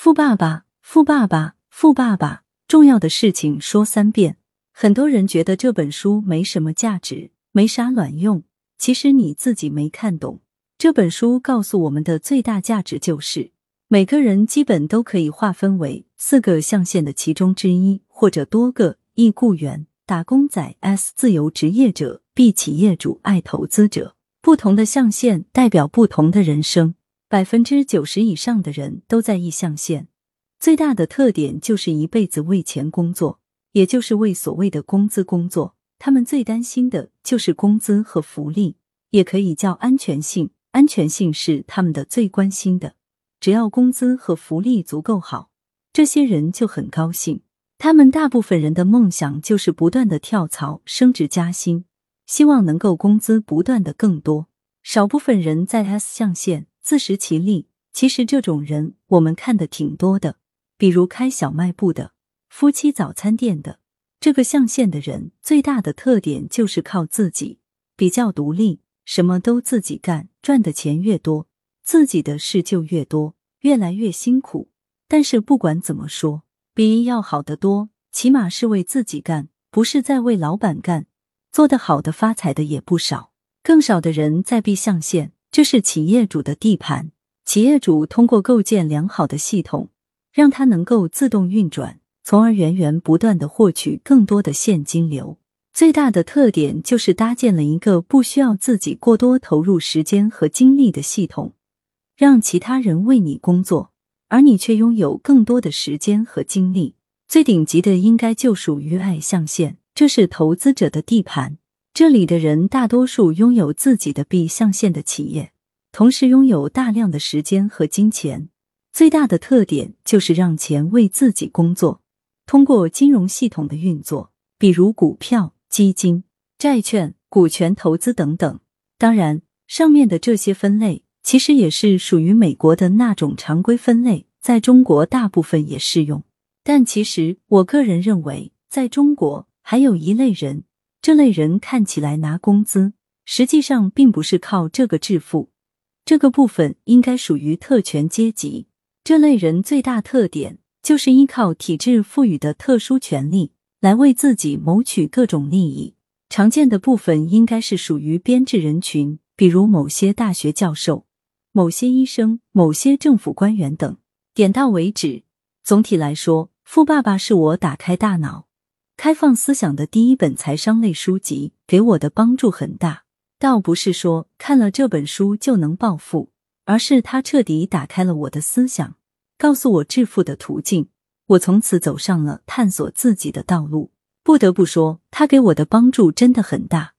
富爸爸，富爸爸，富爸爸，重要的事情说三遍。很多人觉得这本书没什么价值，没啥卵用。其实你自己没看懂。这本书告诉我们的最大价值就是，每个人基本都可以划分为四个象限的其中之一，或者多个一雇员、打工仔、S 自由职业者、B 企业主、I 投资者。不同的象限代表不同的人生。百分之九十以上的人都在意象限，最大的特点就是一辈子为钱工作，也就是为所谓的工资工作。他们最担心的就是工资和福利，也可以叫安全性。安全性是他们的最关心的。只要工资和福利足够好，这些人就很高兴。他们大部分人的梦想就是不断的跳槽、升职加薪，希望能够工资不断的更多。少部分人在 S 象限。自食其力，其实这种人我们看的挺多的，比如开小卖部的、夫妻早餐店的。这个象限的人最大的特点就是靠自己，比较独立，什么都自己干，赚的钱越多，自己的事就越多，越来越辛苦。但是不管怎么说，比要好得多，起码是为自己干，不是在为老板干。做得好的发财的也不少，更少的人在 B 象限。这是企业主的地盘。企业主通过构建良好的系统，让它能够自动运转，从而源源不断的获取更多的现金流。最大的特点就是搭建了一个不需要自己过多投入时间和精力的系统，让其他人为你工作，而你却拥有更多的时间和精力。最顶级的应该就属于爱象限，这是投资者的地盘。这里的人大多数拥有自己的 B 象限的企业，同时拥有大量的时间和金钱。最大的特点就是让钱为自己工作。通过金融系统的运作，比如股票、基金、债券、股权投资等等。当然，上面的这些分类其实也是属于美国的那种常规分类，在中国大部分也适用。但其实，我个人认为，在中国还有一类人。这类人看起来拿工资，实际上并不是靠这个致富，这个部分应该属于特权阶级。这类人最大特点就是依靠体制赋予的特殊权利来为自己谋取各种利益。常见的部分应该是属于编制人群，比如某些大学教授、某些医生、某些政府官员等。点到为止。总体来说，《富爸爸》是我打开大脑。开放思想的第一本财商类书籍给我的帮助很大，倒不是说看了这本书就能暴富，而是它彻底打开了我的思想，告诉我致富的途径。我从此走上了探索自己的道路。不得不说，它给我的帮助真的很大。